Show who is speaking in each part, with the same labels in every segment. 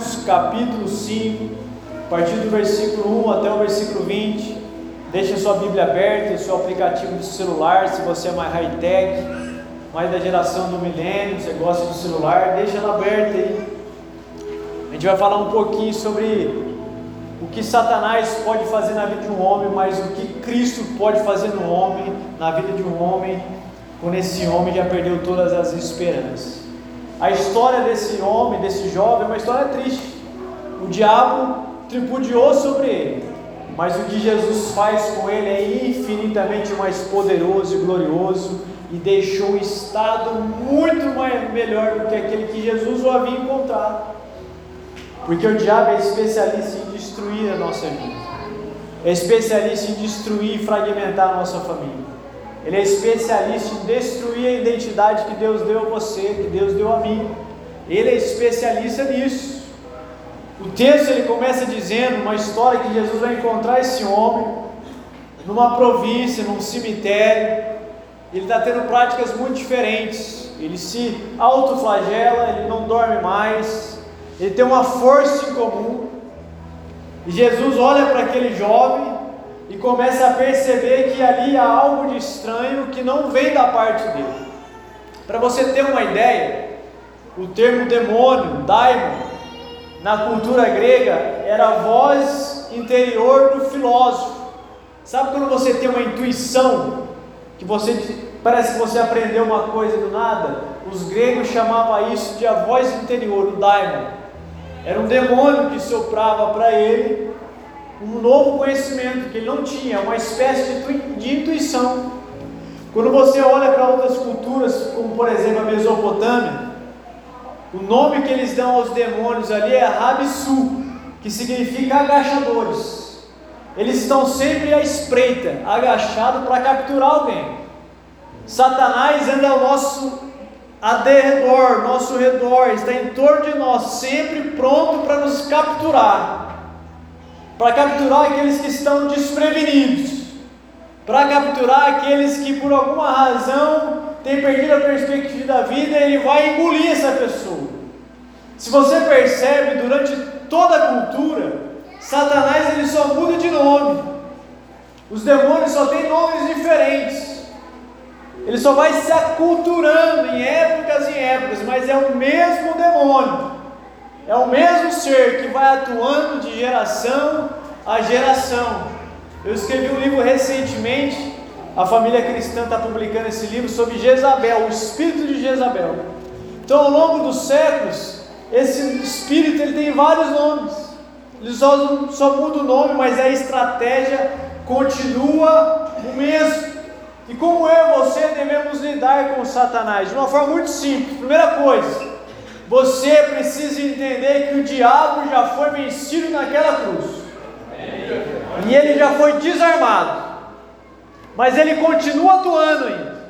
Speaker 1: Marcos capítulo 5, a partir do versículo 1 até o versículo 20. Deixa sua Bíblia aberta, seu aplicativo de celular, se você é mais high-tech, mais da geração do milênio, você gosta de celular, deixa ela aberta aí. A gente vai falar um pouquinho sobre o que Satanás pode fazer na vida de um homem, mas o que Cristo pode fazer no homem, na vida de um homem, quando esse homem já perdeu todas as esperanças. A história desse homem, desse jovem, é uma história triste. O diabo tripudiou sobre ele, mas o que Jesus faz com ele é infinitamente mais poderoso e glorioso e deixou um estado muito mais, melhor do que aquele que Jesus o havia encontrado. Porque o diabo é especialista em destruir a nossa vida, é especialista em destruir e fragmentar a nossa família. Ele é especialista em destruir a identidade que Deus deu a você, que Deus deu a mim. Ele é especialista nisso. O texto ele começa dizendo uma história que Jesus vai encontrar esse homem numa província, num cemitério. Ele está tendo práticas muito diferentes. Ele se autoflagela, ele não dorme mais. Ele tem uma força em comum. E Jesus olha para aquele jovem e começa a perceber que ali há algo de estranho que não vem da parte dele. Para você ter uma ideia, o termo demônio, daimon, na cultura grega era a voz interior do filósofo. Sabe quando você tem uma intuição que você parece que você aprendeu uma coisa do nada? Os gregos chamavam isso de a voz interior, o daimon. Era um demônio que soprava para ele um novo conhecimento que ele não tinha, uma espécie de intuição. Quando você olha para outras culturas, como por exemplo a Mesopotâmia, o nome que eles dão aos demônios ali é Rabisu, que significa agachadores. Eles estão sempre à espreita, agachado para capturar alguém. Satanás anda ao nosso redor, nosso redor, está em torno de nós, sempre pronto para nos capturar para capturar aqueles que estão desprevenidos, para capturar aqueles que por alguma razão têm perdido a perspectiva da vida, ele vai engolir essa pessoa. Se você percebe durante toda a cultura, Satanás ele só muda de nome. Os demônios só têm nomes diferentes. Ele só vai se aculturando em épocas e épocas, mas é o mesmo demônio. É o mesmo ser que vai atuando de geração a geração. Eu escrevi um livro recentemente, a família cristã está publicando esse livro sobre Jezabel, o espírito de Jezabel. Então, ao longo dos séculos, esse espírito ele tem vários nomes. Ele só, só muda o nome, mas a estratégia continua o mesmo. E como eu e você devemos lidar com Satanás? De uma forma muito simples. Primeira coisa, você precisa entender que o diabo já foi vencido naquela cruz. E ele já foi desarmado. Mas ele continua atuando ainda.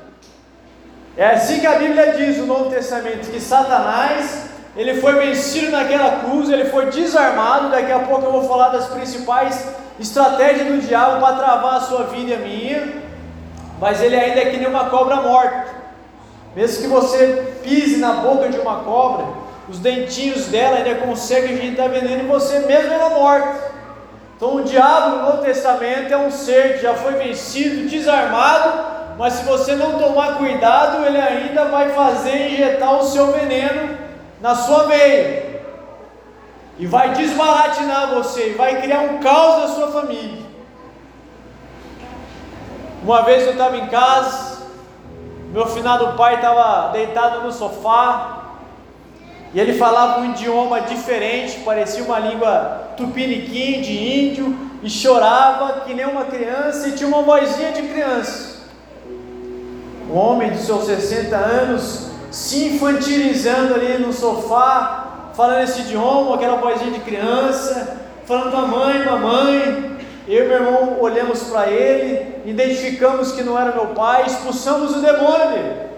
Speaker 1: É assim que a Bíblia diz no Novo Testamento que Satanás, ele foi vencido naquela cruz, ele foi desarmado. Daqui a pouco eu vou falar das principais estratégias do diabo para travar a sua vida e a minha. Mas ele ainda é que nem uma cobra morta. Mesmo que você pise na boca de uma cobra, os dentinhos dela ainda conseguem injetar veneno em você, mesmo ela morta. Então o diabo no Testamento é um ser que já foi vencido, desarmado, mas se você não tomar cuidado, ele ainda vai fazer injetar o seu veneno na sua veia. E vai desbaratinar você, e vai criar um caos na sua família. Uma vez eu estava em casa, meu finado pai estava deitado no sofá, e ele falava um idioma diferente, parecia uma língua tupiniquim de índio, e chorava que nem uma criança e tinha uma vozinha de criança. Um homem de seus 60 anos se infantilizando ali no sofá, falando esse idioma, aquela vozinha de criança, falando mamãe, mamãe. Eu e meu irmão olhamos para ele, identificamos que não era meu pai, expulsamos o demônio.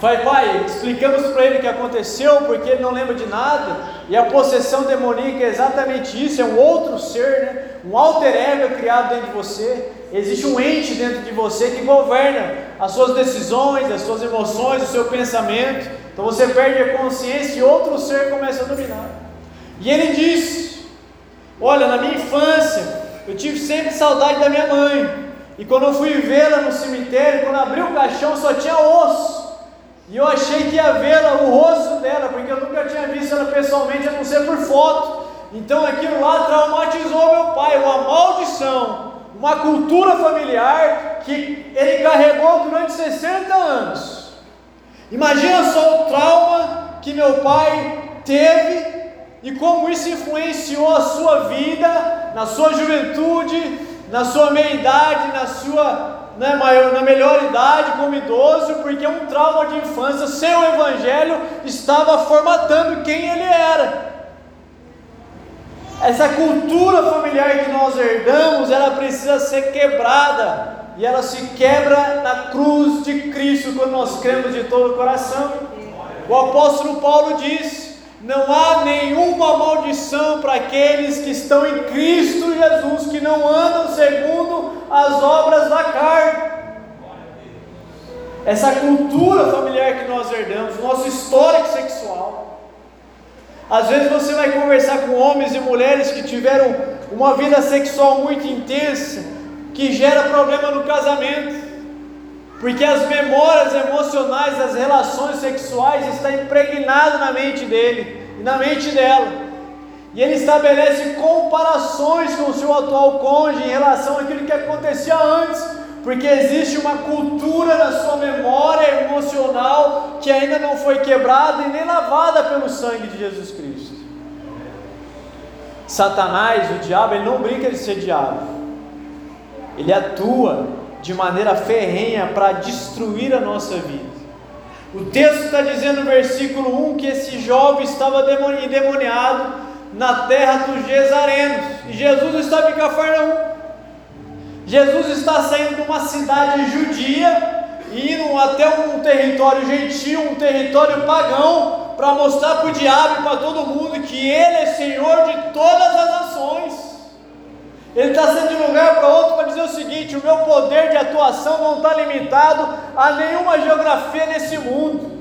Speaker 1: Pai, pai, explicamos para ele o que aconteceu, porque ele não lembra de nada, e a possessão demoníaca é exatamente isso, é um outro ser, né? um alter ego criado dentro de você, existe um ente dentro de você que governa as suas decisões, as suas emoções, o seu pensamento. Então você perde a consciência e outro ser começa a dominar. E ele disse: Olha, na minha infância, eu tive sempre saudade da minha mãe. E quando eu fui vê-la no cemitério, quando abri o caixão, só tinha osso. E eu achei que ia vê-la, o rosto dela, porque eu nunca tinha visto ela pessoalmente, a não ser por foto. Então aquilo lá traumatizou meu pai, uma maldição, uma cultura familiar que ele carregou durante 60 anos. Imagina só o trauma que meu pai teve e como isso influenciou a sua vida, na sua juventude, na sua meia-idade, na sua né, maior, na melhor idade, como idoso, porque um trauma de infância, sem o Evangelho, estava formatando quem ele era. Essa cultura familiar que nós herdamos, ela precisa ser quebrada, e ela se quebra na cruz de Cristo quando nós cremos de todo o coração. O apóstolo Paulo diz: não há nenhuma maldição para aqueles que estão em Cristo Jesus, que não andam segundo as obras da carne. Essa cultura familiar que nós herdamos, nosso histórico sexual. Às vezes você vai conversar com homens e mulheres que tiveram uma vida sexual muito intensa, que gera problema no casamento porque as memórias emocionais das relações sexuais estão impregnadas na mente dele e na mente dela. E ele estabelece comparações com o seu atual cônjuge em relação àquilo que acontecia antes, porque existe uma cultura na sua memória emocional que ainda não foi quebrada e nem lavada pelo sangue de Jesus Cristo. Satanás, o diabo, ele não brinca de ser diabo, ele atua de maneira ferrenha para destruir a nossa vida. O texto está dizendo no versículo 1 que esse jovem estava endemoniado na terra dos Gesarenos, e Jesus estava em Cafarnaum. Jesus está saindo de uma cidade judia e indo até um território gentil, um território pagão, para mostrar para o diabo e para todo mundo que Ele é Senhor de todas as nações. Ele está sendo de um lugar para outro para dizer o seguinte: o meu poder de atuação não está limitado a nenhuma geografia nesse mundo.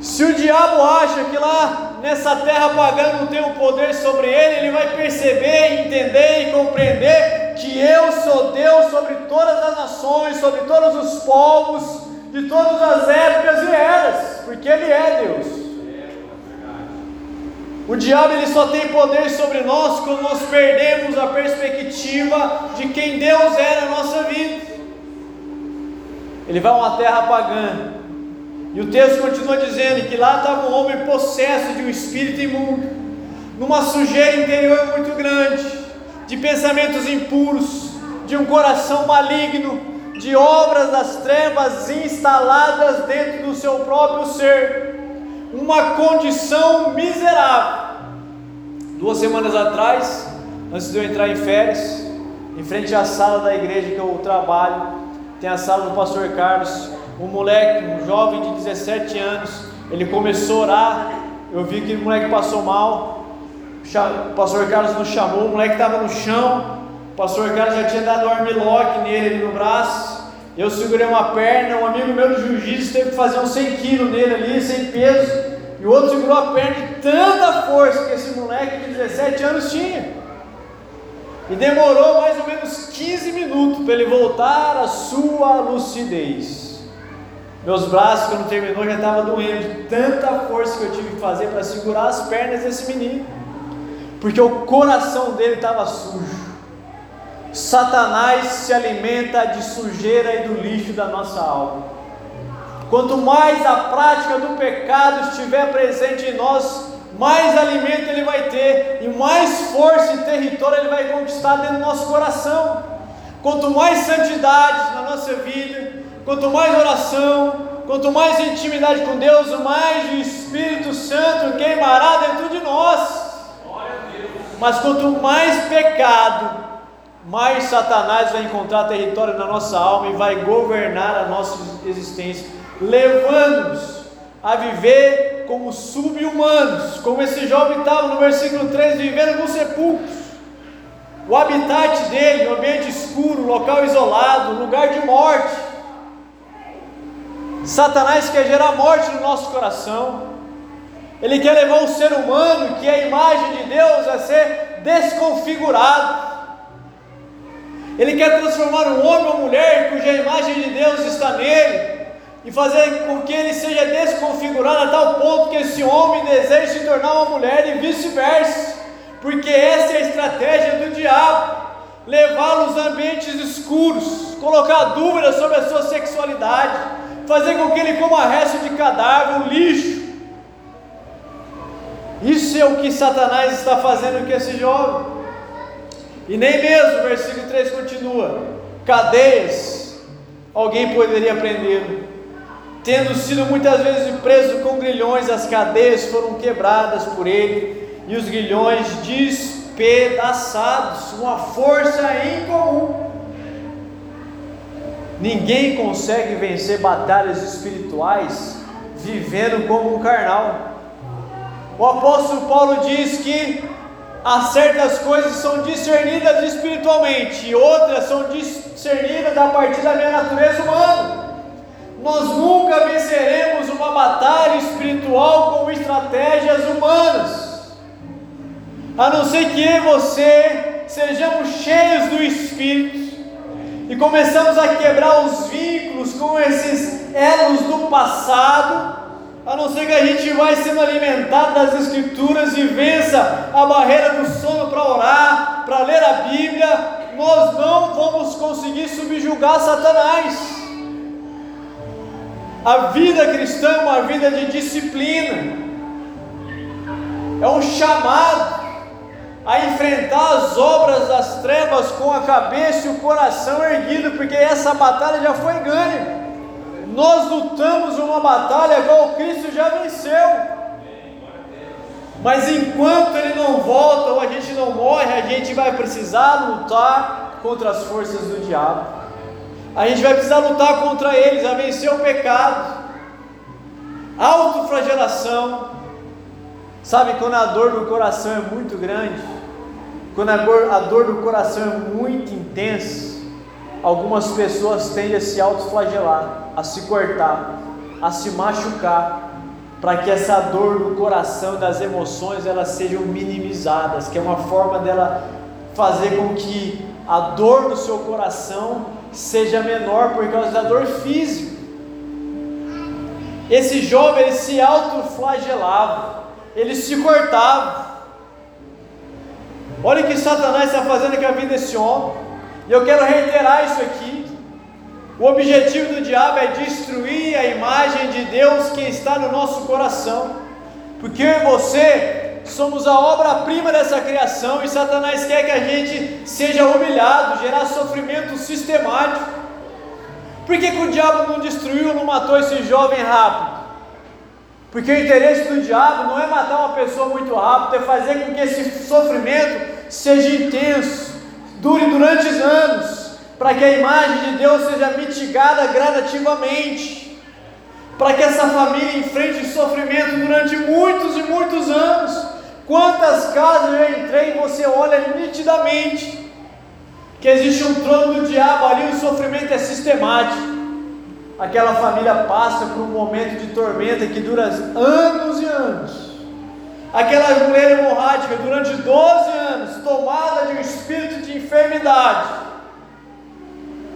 Speaker 1: Se o diabo acha que lá nessa terra pagã não tem um poder sobre ele, ele vai perceber, entender e compreender que eu sou Deus sobre todas as nações, sobre todos os povos, de todas as épocas e eras, porque Ele é Deus. O diabo ele só tem poder sobre nós quando nós perdemos a perspectiva de quem Deus é na nossa vida. Ele vai a uma terra pagã. E o texto continua dizendo que lá estava um homem possesso de um espírito imundo, numa sujeira interior muito grande, de pensamentos impuros, de um coração maligno, de obras das trevas instaladas dentro do seu próprio ser uma condição miserável. Duas semanas atrás, antes de eu entrar em férias, em frente à sala da igreja que eu trabalho, tem a sala do pastor Carlos, um moleque, um jovem de 17 anos, ele começou a orar, eu vi que o moleque passou mal, o pastor Carlos nos chamou, o moleque estava no chão, o pastor Carlos já tinha dado um armlock nele no braço, eu segurei uma perna, um amigo meu do jiu-jitsu teve que fazer uns 100 quilos nele ali, sem peso, e o outro segurou a perna de tanta força que esse moleque de 17 anos tinha. E demorou mais ou menos 15 minutos para ele voltar à sua lucidez. Meus braços, quando terminou, já estavam doendo de tanta força que eu tive que fazer para segurar as pernas desse menino, porque o coração dele estava sujo. Satanás se alimenta de sujeira e do lixo da nossa alma. Quanto mais a prática do pecado estiver presente em nós, mais alimento ele vai ter e mais força e território ele vai conquistar dentro do nosso coração. Quanto mais santidade na nossa vida, quanto mais oração, quanto mais intimidade com Deus, mais o Espírito Santo queimará dentro de nós. Mas quanto mais pecado, mais Satanás vai encontrar território na nossa alma e vai governar a nossa existência levando-nos a viver como sub-humanos, como esse jovem estava no versículo 3, vivendo nos sepulcros. O habitat dele, um ambiente escuro, local isolado, lugar de morte. Satanás quer gerar morte no nosso coração. Ele quer levar o ser humano, que é a imagem de Deus, a ser desconfigurado. Ele quer transformar um homem ou mulher cuja imagem de Deus está nele e fazer com que ele seja desconfigurado a tal ponto que esse homem deseje se tornar uma mulher e vice-versa, porque essa é a estratégia do diabo levá-los a ambientes escuros, colocar dúvidas sobre a sua sexualidade, fazer com que ele coma resto de cadáver, um lixo. Isso é o que Satanás está fazendo com esse jovem. E nem mesmo, versículo 3 continua: cadeias, alguém poderia prendê-lo. Tendo sido muitas vezes preso com grilhões, as cadeias foram quebradas por ele, e os grilhões despedaçados, uma força incomum. Ninguém consegue vencer batalhas espirituais vivendo como um carnal. O apóstolo Paulo diz que há certas coisas são discernidas espiritualmente e outras são discernidas a partir da minha natureza humana. Nós nunca venceremos uma batalha espiritual com estratégias humanas, a não ser que eu e você sejamos cheios do Espírito e começamos a quebrar os vínculos com esses elos do passado a não ser que a gente vai sendo alimentado das Escrituras e vença a barreira do sono para orar, para ler a Bíblia, nós não vamos conseguir subjugar Satanás. A vida cristã é uma vida de disciplina, é um chamado a enfrentar as obras das trevas com a cabeça e o coração erguido, porque essa batalha já foi ganha. Nós lutamos uma batalha igual Cristo já venceu. Mas enquanto ele não volta ou a gente não morre, a gente vai precisar lutar contra as forças do diabo. A gente vai precisar lutar contra eles, a vencer o pecado. Autoflagelação. Sabe quando a dor do coração é muito grande? Quando a dor, a dor do coração é muito intensa, algumas pessoas tendem a se autoflagelar, a se cortar, a se machucar, para que essa dor do coração, das emoções, elas sejam minimizadas, que é uma forma dela fazer com que a dor do seu coração seja menor por causa da dor física. Esse jovem ele se autoflagelava, ele se cortava. Olha o que Satanás está fazendo com a vida desse homem. E eu quero reiterar isso aqui. O objetivo do diabo é destruir a imagem de Deus que está no nosso coração. Porque eu e você somos a obra-prima dessa criação e Satanás quer que a gente seja humilhado, gerar sofrimento sistemático. Por que, que o diabo não destruiu, não matou esse jovem rápido? Porque o interesse do diabo não é matar uma pessoa muito rápido, é fazer com que esse sofrimento seja intenso dure durante anos, para que a imagem de Deus seja mitigada gradativamente, para que essa família enfrente sofrimento durante muitos e muitos anos. Quantas casas eu entrei e você olha nitidamente que existe um trono do diabo ali, o sofrimento é sistemático. Aquela família passa por um momento de tormenta que dura anos e anos aquela mulher hemorrágica durante 12 anos, tomada de um espírito de enfermidade,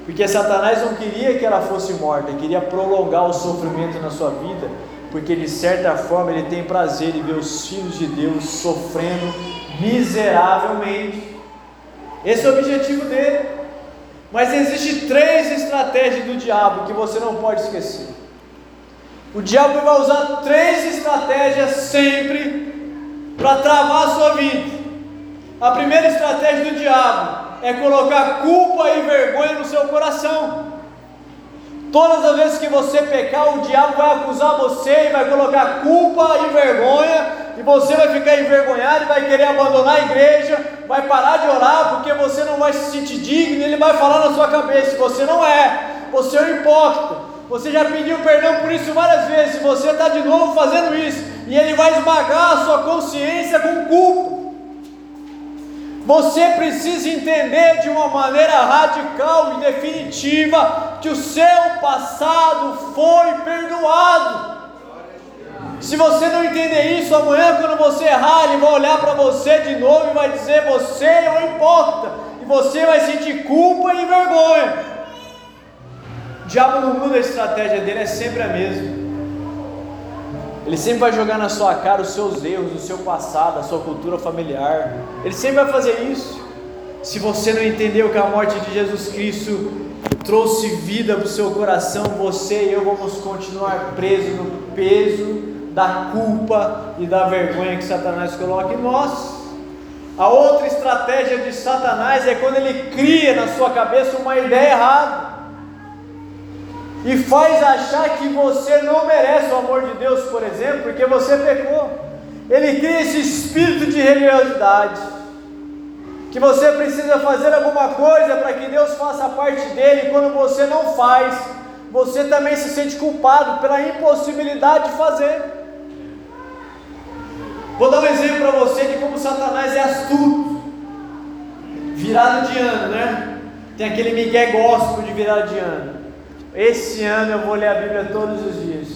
Speaker 1: porque Satanás não queria que ela fosse morta, queria prolongar o sofrimento na sua vida, porque de certa forma ele tem prazer em ver os filhos de Deus sofrendo miseravelmente. Esse é o objetivo dele. Mas existe três estratégias do diabo que você não pode esquecer. O diabo vai usar três estratégias sempre para travar a sua vida. A primeira estratégia do diabo é colocar culpa e vergonha no seu coração. Todas as vezes que você pecar, o diabo vai acusar você e vai colocar culpa e vergonha, e você vai ficar envergonhado e vai querer abandonar a igreja, vai parar de orar porque você não vai se sentir digno, ele vai falar na sua cabeça: você não é, você é um hipócrita. Você já pediu perdão por isso várias vezes, você está de novo fazendo isso, e ele vai esmagar a sua consciência com culpa. Você precisa entender de uma maneira radical e definitiva que o seu passado foi perdoado. Se você não entender isso, amanhã quando você errar, ele vai olhar para você de novo e vai dizer: Você é um hipócrita, e você vai sentir culpa e vergonha. O diabo não muda a estratégia dele, é sempre a mesma. Ele sempre vai jogar na sua cara os seus erros, o seu passado, a sua cultura familiar. Ele sempre vai fazer isso. Se você não entendeu que a morte de Jesus Cristo trouxe vida para o seu coração, você e eu vamos continuar presos no peso da culpa e da vergonha que Satanás coloca em nós. A outra estratégia de Satanás é quando ele cria na sua cabeça uma ideia errada e faz achar que você não merece o amor de Deus, por exemplo, porque você pecou. Ele cria esse espírito de religiosidade, que você precisa fazer alguma coisa para que Deus faça parte dele, e quando você não faz, você também se sente culpado pela impossibilidade de fazer. Vou dar um exemplo para você de como Satanás é astuto. Virado de ano, né? Tem aquele Miguel gospel de virada de ano. Esse ano eu vou ler a Bíblia todos os dias.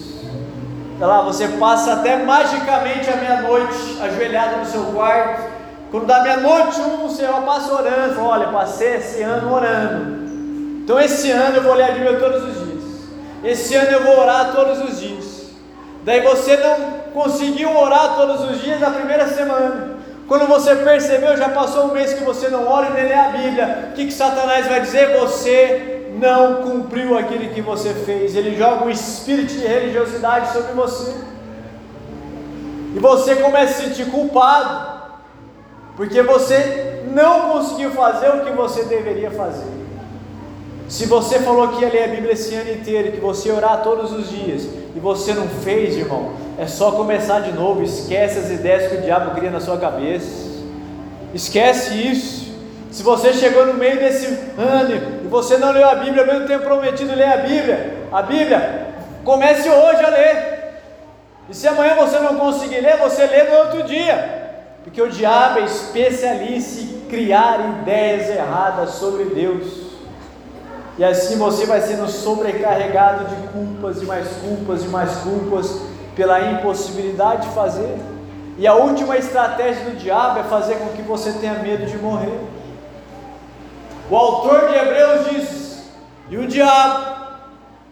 Speaker 1: Olha lá, você passa até magicamente a meia-noite ajoelhado no seu quarto. Quando dá meia-noite um, você passa orando. Olha, passei esse ano orando. Então esse ano eu vou ler a Bíblia todos os dias. Esse ano eu vou orar todos os dias. Daí você não conseguiu orar todos os dias na primeira semana. Quando você percebeu, já passou um mês que você não ora e nem lê a Bíblia. O que, que Satanás vai dizer? Você não cumpriu aquilo que você fez. Ele joga um espírito de religiosidade sobre você. E você começa a se sentir culpado, porque você não conseguiu fazer o que você deveria fazer. Se você falou que ia ler a Bíblia esse ano inteiro, que você ia orar todos os dias, e você não fez, irmão, é só começar de novo. Esquece as ideias que o diabo cria na sua cabeça. Esquece isso. Se você chegou no meio desse ano e você não leu a Bíblia, mesmo tendo prometido ler a Bíblia, a Bíblia, comece hoje a ler. E se amanhã você não conseguir ler, você lê no outro dia. Porque o diabo é especialista em criar ideias erradas sobre Deus. E assim você vai sendo sobrecarregado de culpas e mais culpas e mais culpas pela impossibilidade de fazer. E a última estratégia do diabo é fazer com que você tenha medo de morrer. O autor de Hebreus diz: e o diabo,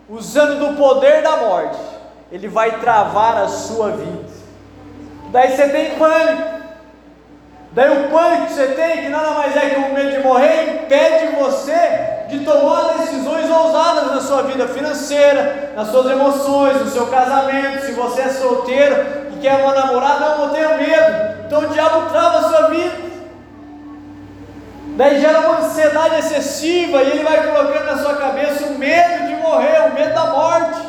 Speaker 1: usando do poder da morte, ele vai travar a sua vida. Daí você tem pânico. Daí o pânico que você tem, que nada mais é que o medo de morrer, impede você de tomar decisões ousadas na sua vida financeira, nas suas emoções, no seu casamento. Se você é solteiro e quer uma namorada, não, não tenha medo. Então o diabo trava a sua vida. Daí gera uma ansiedade excessiva e ele vai colocando na sua cabeça o medo de morrer, o medo da morte.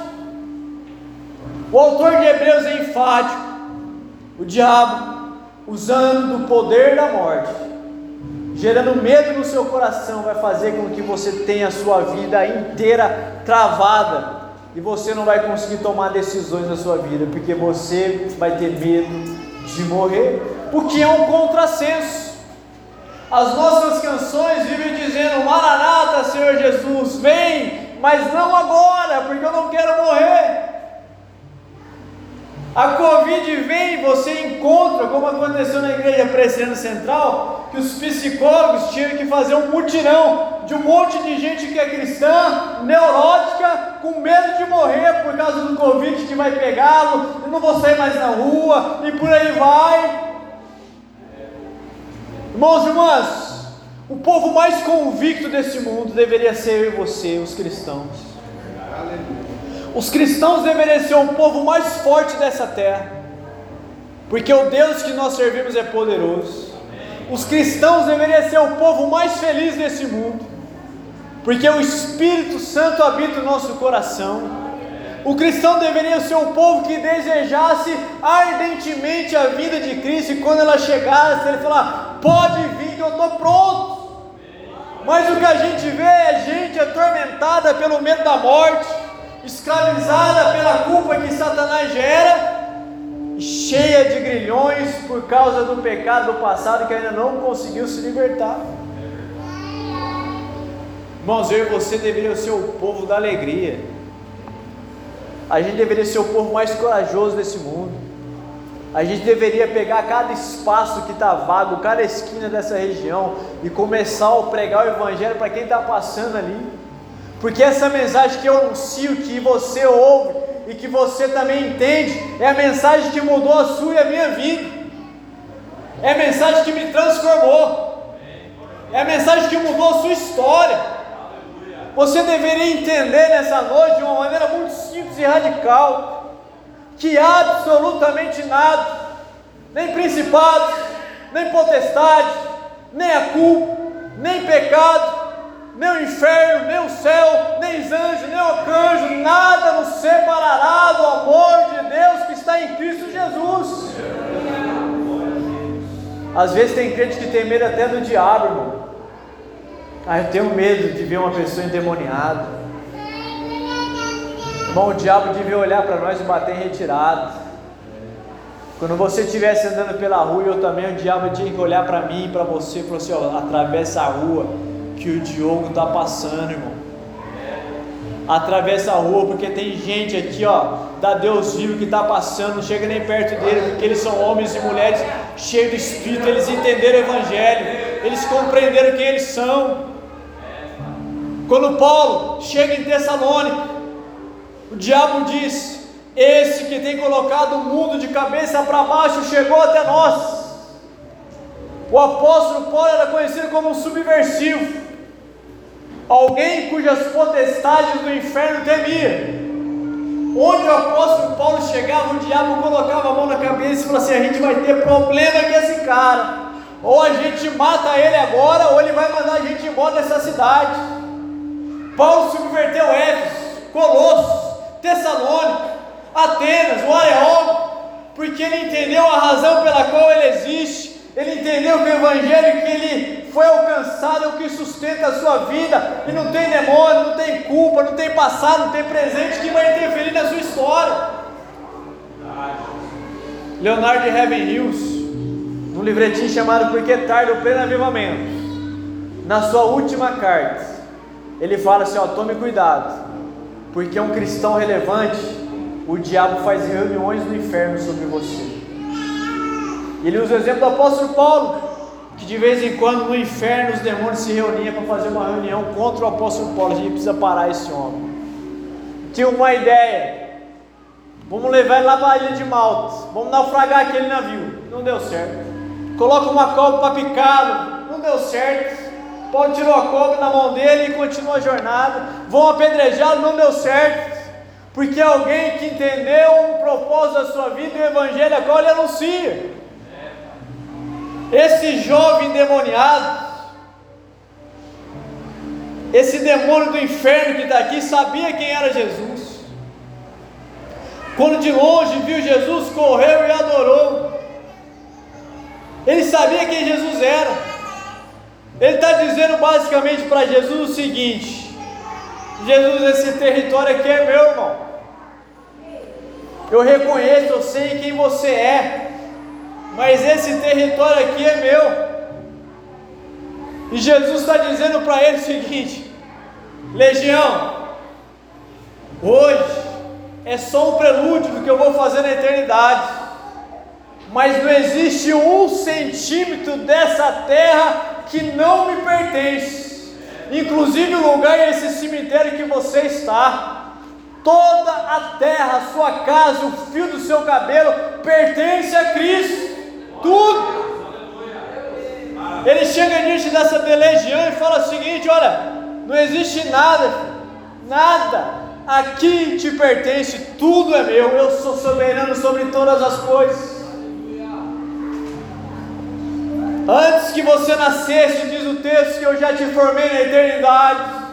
Speaker 1: O autor de Hebreus é enfático. O diabo, usando do poder da morte, gerando medo no seu coração, vai fazer com que você tenha a sua vida inteira travada e você não vai conseguir tomar decisões na sua vida, porque você vai ter medo de morrer, o que é um contrassenso. As nossas canções vivem dizendo: Maranata, Senhor Jesus, vem, mas não agora, porque eu não quero morrer. A Covid vem, você encontra, como aconteceu na igreja presbiteriana central, que os psicólogos tinham que fazer um mutirão de um monte de gente que é cristã, neurótica, com medo de morrer por causa do Covid que vai pegá-lo, eu não vou sair mais na rua, e por aí vai. Irmãos e irmãs, o povo mais convicto desse mundo deveria ser eu e você, os cristãos. Os cristãos deveriam ser o povo mais forte dessa terra, porque o Deus que nós servimos é poderoso. Os cristãos deveriam ser o povo mais feliz desse mundo, porque o Espírito Santo habita o nosso coração. O cristão deveria ser um povo que desejasse ardentemente a vida de Cristo, e quando ela chegasse, ele falar: Pode vir, que eu estou pronto. Mas o que a gente vê é gente atormentada pelo medo da morte, escravizada pela culpa que Satanás gera, cheia de grilhões por causa do pecado do passado que ainda não conseguiu se libertar. Irmãos, eu e você deveria ser o povo da alegria. A gente deveria ser o povo mais corajoso desse mundo. A gente deveria pegar cada espaço que está vago, cada esquina dessa região e começar a pregar o Evangelho para quem está passando ali. Porque essa mensagem que eu anuncio, que você ouve e que você também entende, é a mensagem que mudou a sua e a minha vida. É a mensagem que me transformou. É a mensagem que mudou a sua história. Você deveria entender nessa noite de uma maneira muito simples e radical que absolutamente nada, nem principados, nem potestade, nem a culpa, nem pecado, nem o inferno, nem o céu, nem os anjos, nem o arcanjo, nada nos separará do amor de Deus que está em Cristo Jesus. Às vezes tem crente que tem medo até do diabo, irmão. Ah, eu tenho medo de ver uma pessoa endemoniada. Irmão, o diabo devia olhar para nós e bater em retirada. Quando você estivesse andando pela rua, eu também, o diabo tinha que olhar para mim e para você e falar assim: atravessa a rua que o Diogo está passando, irmão. Atravessa a rua, porque tem gente aqui, ó, da Deus vivo que está passando, não chega nem perto dele, porque eles são homens e mulheres cheios de espírito, eles entenderam o Evangelho, eles compreenderam quem eles são. Quando Paulo chega em Tessalônica, o diabo diz: Esse que tem colocado o mundo de cabeça para baixo chegou até nós. O apóstolo Paulo era conhecido como um subversivo, alguém cujas potestades do inferno temia. Onde o apóstolo Paulo chegava, o diabo colocava a mão na cabeça e falava assim: a gente vai ter problema com esse cara. Ou a gente mata ele agora, ou ele vai mandar a gente embora dessa cidade. Paulo subverteu Éfeso, Colossos, Tessalônica, Atenas, o Areópago, porque ele entendeu a razão pela qual ele existe, ele entendeu que o Evangelho que ele foi alcançado é o que sustenta a sua vida, e não tem demônio, não tem culpa, não tem passado, não tem presente que vai interferir na sua história. Leonardo Heaven Hills, num livretinho chamado Por que Tarde o Pleno Avivamento, na sua última carta, ele fala assim: ó, tome cuidado, porque um cristão relevante, o diabo faz reuniões no inferno sobre você. Ele usa o exemplo do apóstolo Paulo, que de vez em quando no inferno os demônios se reuniam para fazer uma reunião contra o apóstolo Paulo. A gente precisa parar esse homem. Tinha uma ideia. Vamos levar ele lá para a ilha de Malta. Vamos naufragar aquele navio. Não deu certo. Coloca uma cobra para picá-lo. Não deu certo. Paulo tirou a cobra da mão dele e continuou a jornada. Vão apedrejá-lo, não deu certo. Porque alguém que entendeu o propósito da sua vida e o evangelho a qual ele anuncia. Esse jovem demoniado, esse demônio do inferno que está aqui, sabia quem era Jesus. Quando de longe viu Jesus, correu e adorou. Ele sabia quem Jesus era. Ele está dizendo basicamente para Jesus o seguinte: Jesus, esse território aqui é meu, irmão. Eu reconheço, eu sei quem você é, mas esse território aqui é meu. E Jesus está dizendo para ele o seguinte: Legião, hoje é só um prelúdio do que eu vou fazer na eternidade, mas não existe um centímetro dessa terra que não me pertence, inclusive o lugar e esse cemitério que você está. Toda a terra, a sua casa, o fio do seu cabelo pertence a Cristo. Tudo. Ele chega diante dessa legião e fala o seguinte: olha, não existe nada, nada aqui te pertence, tudo é meu, eu sou soberano sobre todas as coisas. Antes que você nascesse, diz o texto, que eu já te formei na eternidade.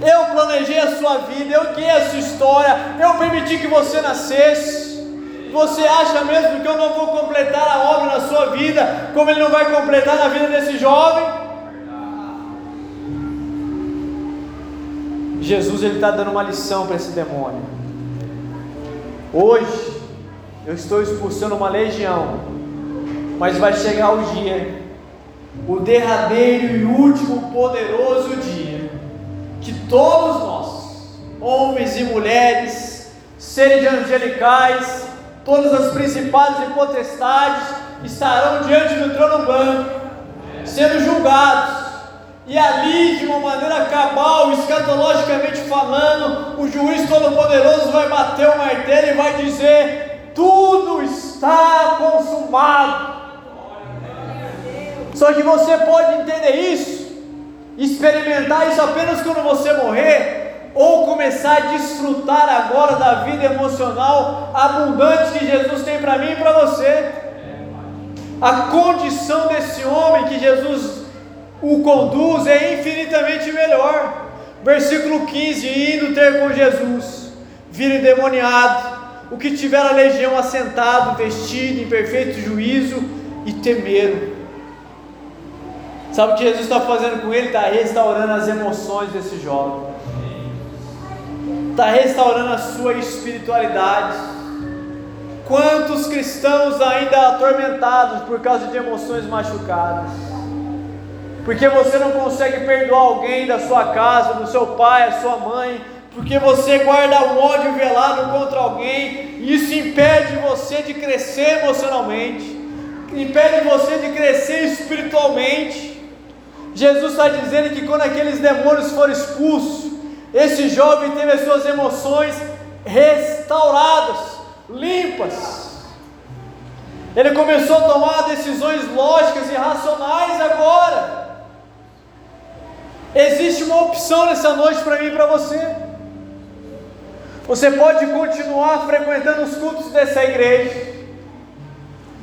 Speaker 1: Eu planejei a sua vida, eu guiei a sua história, eu permiti que você nascesse. Você acha mesmo que eu não vou completar a obra na sua vida, como ele não vai completar na vida desse jovem? Jesus ele está dando uma lição para esse demônio. Hoje eu estou expulsando uma legião, mas vai chegar o dia, o derradeiro e último poderoso dia, que todos nós, homens e mulheres, seres angelicais, todas as principais e potestades, estarão diante do trono branco, sendo julgados. E ali, de uma maneira cabal, escatologicamente falando, o juiz todo-poderoso vai bater o martelo e vai dizer: tudo está consumado. Só que você pode entender isso, experimentar isso apenas quando você morrer, ou começar a desfrutar agora da vida emocional abundante que Jesus tem para mim e para você. A condição desse homem que Jesus o conduz é infinitamente melhor. Versículo 15: Indo ter com Jesus, vira endemoniado, o que tiver a legião assentado, vestido em perfeito juízo, e temeram. Sabe o que Jesus está fazendo com ele? Está restaurando as emoções desse jovem, está restaurando a sua espiritualidade. Quantos cristãos ainda atormentados por causa de emoções machucadas? Porque você não consegue perdoar alguém da sua casa, do seu pai, a sua mãe, porque você guarda um ódio velado contra alguém, e isso impede você de crescer emocionalmente, impede você de crescer espiritualmente. Jesus está dizendo que quando aqueles demônios foram expulsos, esse jovem teve as suas emoções restauradas, limpas. Ele começou a tomar decisões lógicas e racionais agora. Existe uma opção nessa noite para mim e para você. Você pode continuar frequentando os cultos dessa igreja,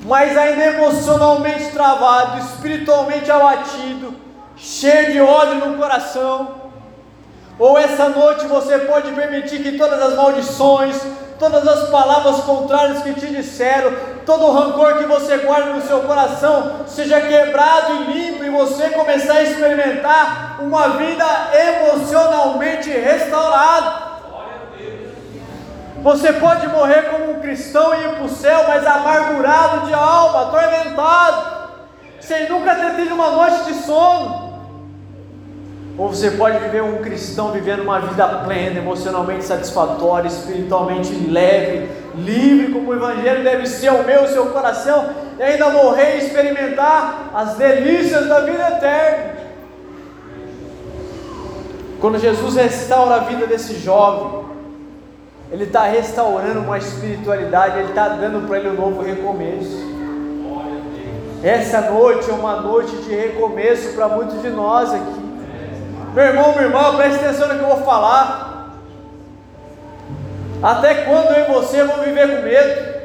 Speaker 1: mas ainda emocionalmente travado, espiritualmente abatido, cheio de ódio no coração. Ou essa noite você pode permitir que todas as maldições, todas as palavras contrárias que te disseram, todo o rancor que você guarda no seu coração seja quebrado e limpo e você começar a experimentar uma vida emocionalmente restaurada. Você pode morrer como um cristão e ir para o céu, mas amargurado de alma, atormentado, sem nunca ter tido uma noite de sono. Ou você pode viver um cristão vivendo uma vida plena, emocionalmente satisfatória, espiritualmente leve, livre, como o Evangelho deve ser o meu, o seu coração, e ainda morrer e experimentar as delícias da vida eterna. Quando Jesus restaura a vida desse jovem, Ele está restaurando uma espiritualidade, Ele está dando para ele um novo recomeço. Essa noite é uma noite de recomeço para muitos de nós aqui. Meu irmão, minha irmã, preste atenção no que eu vou falar. Até quando eu e você vamos viver com medo?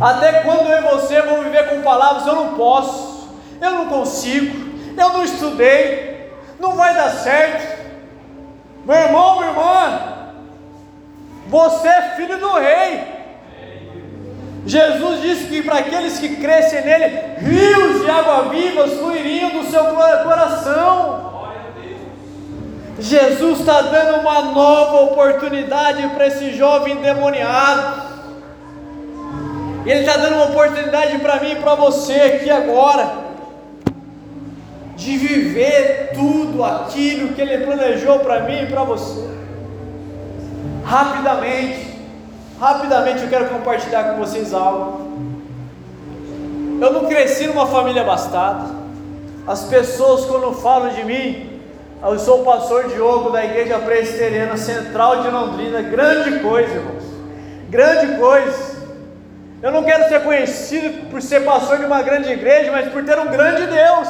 Speaker 1: Até quando eu e você vamos viver com palavras? Eu não posso, eu não consigo, eu não estudei, não vai dar certo. Meu irmão, minha irmã, você é filho do rei. Jesus disse que para aqueles que crescem nele, rios de água viva fluiriam do seu coração. Jesus está dando uma nova oportunidade para esse jovem endemoniado. Ele está dando uma oportunidade para mim e para você aqui agora, de viver tudo aquilo que Ele planejou para mim e para você. Rapidamente, rapidamente eu quero compartilhar com vocês algo. Eu não cresci numa família abastada. As pessoas, quando falam de mim, eu sou o pastor Diogo da Igreja Presbiteriana Central de Londrina. Grande coisa, irmãos. Grande coisa. Eu não quero ser conhecido por ser pastor de uma grande igreja, mas por ter um grande Deus.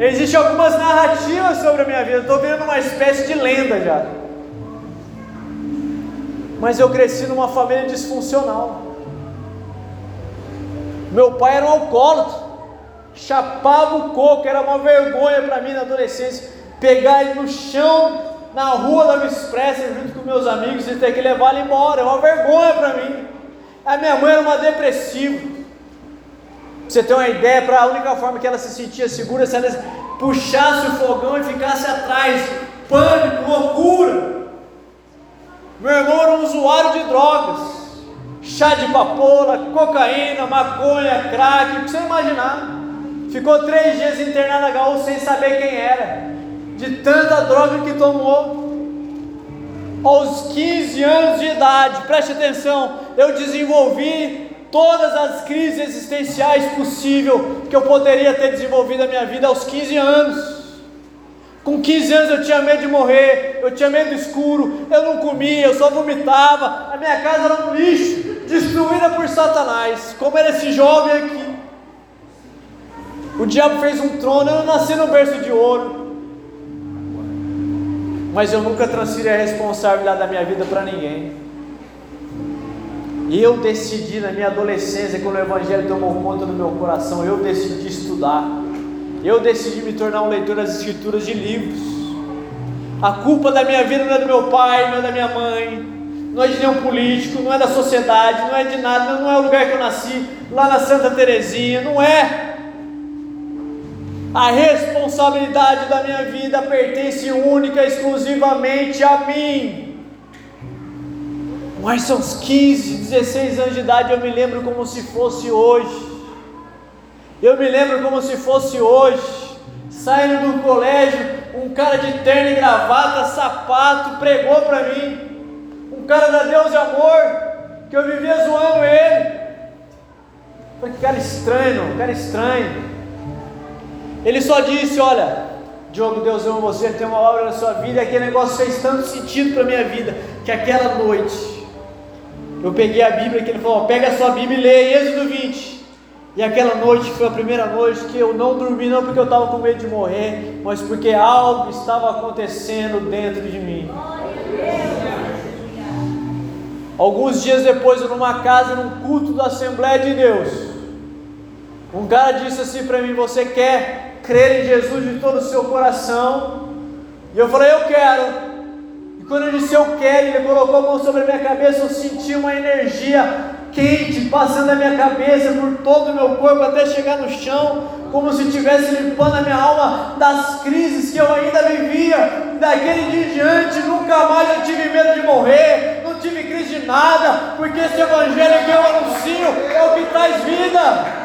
Speaker 1: Existem algumas narrativas sobre a minha vida. Estou vendo uma espécie de lenda já. Mas eu cresci numa família disfuncional. Meu pai era um alcoólatra chapava o coco, era uma vergonha para mim na adolescência, pegar ele no chão, na rua da Expressa, junto com meus amigos, e ter que levar ele embora, é uma vergonha para mim. A minha mãe era uma depressiva. Você ter uma ideia, para a única forma que ela se sentia segura, se ela puxasse o fogão e ficasse atrás, pânico, loucura. Meu irmão era um usuário de drogas. chá de papoula, cocaína, maconha, crack, o que você imaginar. Ficou três dias internado na HU sem saber quem era, de tanta droga que tomou. Aos 15 anos de idade, preste atenção, eu desenvolvi todas as crises existenciais possíveis que eu poderia ter desenvolvido na minha vida aos 15 anos. Com 15 anos eu tinha medo de morrer, eu tinha medo do escuro, eu não comia, eu só vomitava, a minha casa era um lixo, destruída por Satanás, como era esse jovem aqui. O diabo fez um trono, eu não nasci no berço de ouro, mas eu nunca transferi a responsabilidade da minha vida para ninguém. E eu decidi na minha adolescência, quando o Evangelho tomou conta do meu coração, eu decidi estudar. Eu decidi me tornar um leitor das escrituras de livros. A culpa da minha vida não é do meu pai, não é da minha mãe, não é de nenhum político, não é da sociedade, não é de nada, não é o lugar que eu nasci, lá na Santa Terezinha, não é. A responsabilidade da minha vida pertence única, exclusivamente a mim. Mas são uns 15, 16 anos de idade, eu me lembro como se fosse hoje. Eu me lembro como se fosse hoje, saindo do colégio, um cara de terno e gravata, sapato, pregou para mim. Um cara da Deus de amor, que eu vivia zoando ele. Falei, que cara estranho, um cara estranho. Ele só disse: Olha, Diogo, Deus ama você, tem uma obra na sua vida, e aquele negócio fez tanto sentido para minha vida, que aquela noite, eu peguei a Bíblia que ele falou: Pega a sua Bíblia e lê Êxodo 20. E aquela noite foi a primeira noite que eu não dormi, não porque eu estava com medo de morrer, mas porque algo estava acontecendo dentro de mim. Alguns dias depois, numa casa, num culto da Assembleia de Deus, um cara disse assim para mim: Você quer crer em Jesus de todo o seu coração? E eu falei: Eu quero. E quando eu disse eu quero, ele colocou a mão sobre a minha cabeça, eu senti uma energia quente passando na minha cabeça, por todo o meu corpo, até chegar no chão, como se estivesse limpando a minha alma das crises que eu ainda vivia. Daquele dia em diante, nunca mais eu tive medo de morrer, não tive crise de nada, porque esse evangelho que eu anuncio é o que traz vida.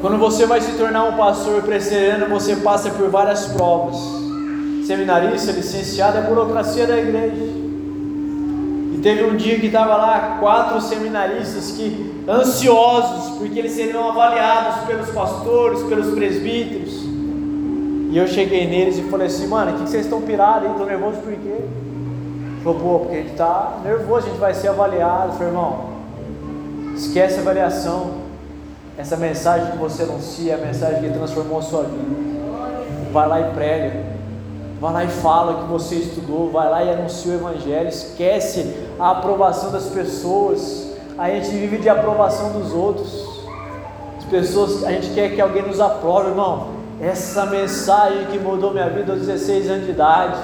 Speaker 1: Quando você vai se tornar um pastor presbiteriano, você passa por várias provas seminarista, licenciado, é burocracia da igreja. E teve um dia que estava lá quatro seminaristas que ansiosos, porque eles seriam avaliados pelos pastores, pelos presbíteros. E eu cheguei neles e falei assim, mano, o que, vocês estão pirados aí? Estão nervosos por quê? Falou, pô, porque a gente está nervoso, a gente vai ser avaliado. Falei, irmão, esquece a avaliação. Essa mensagem que você anuncia é a mensagem que transformou a sua vida. Vai lá e prega. Vai lá e fala que você estudou, vai lá e anuncia o Evangelho, esquece a aprovação das pessoas. A gente vive de aprovação dos outros. As pessoas, a gente quer que alguém nos aprove, irmão. Essa mensagem que mudou minha vida aos 16 anos de idade,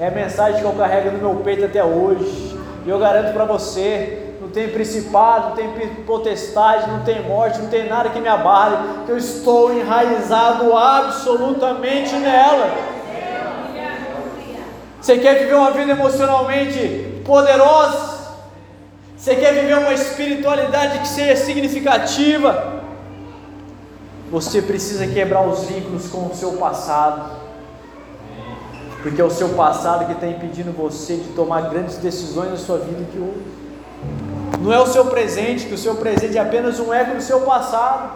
Speaker 1: é a mensagem que eu carrego no meu peito até hoje. E eu garanto para você, não tem principado, não tem potestade, não tem morte, não tem nada que me abale, que eu estou enraizado absolutamente nela. Você quer viver uma vida emocionalmente poderosa? Você quer viver uma espiritualidade que seja significativa? Você precisa quebrar os vínculos com o seu passado, porque é o seu passado que está impedindo você de tomar grandes decisões na sua vida de hoje. Não é o seu presente, que o seu presente é apenas um eco do seu passado.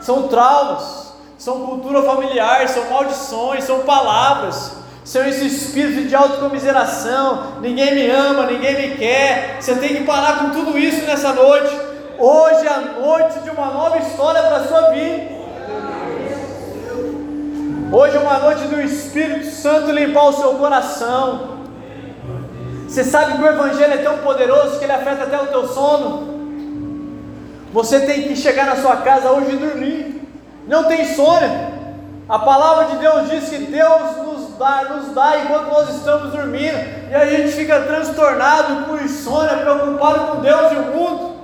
Speaker 1: São traumas, são cultura familiar, são maldições, são palavras são esse espírito de autocomiseração, ninguém me ama, ninguém me quer. Você tem que parar com tudo isso nessa noite. Hoje é a noite de uma nova história para a sua vida. Hoje é uma noite do Espírito Santo limpar o seu coração. Você sabe que o Evangelho é tão poderoso que ele afeta até o teu sono. Você tem que chegar na sua casa hoje e dormir. Não tem sono. A palavra de Deus diz que Deus nos dá, nos dá enquanto nós estamos dormindo, e a gente fica transtornado, com insônia, preocupado com Deus e o mundo.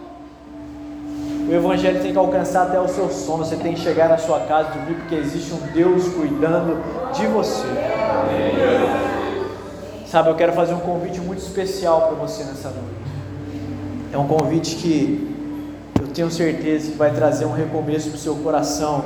Speaker 1: O Evangelho tem que alcançar até o seu sono, você tem que chegar na sua casa e dormir, porque existe um Deus cuidando de você. Sabe, eu quero fazer um convite muito especial para você nessa noite. É um convite que eu tenho certeza que vai trazer um recomeço para o seu coração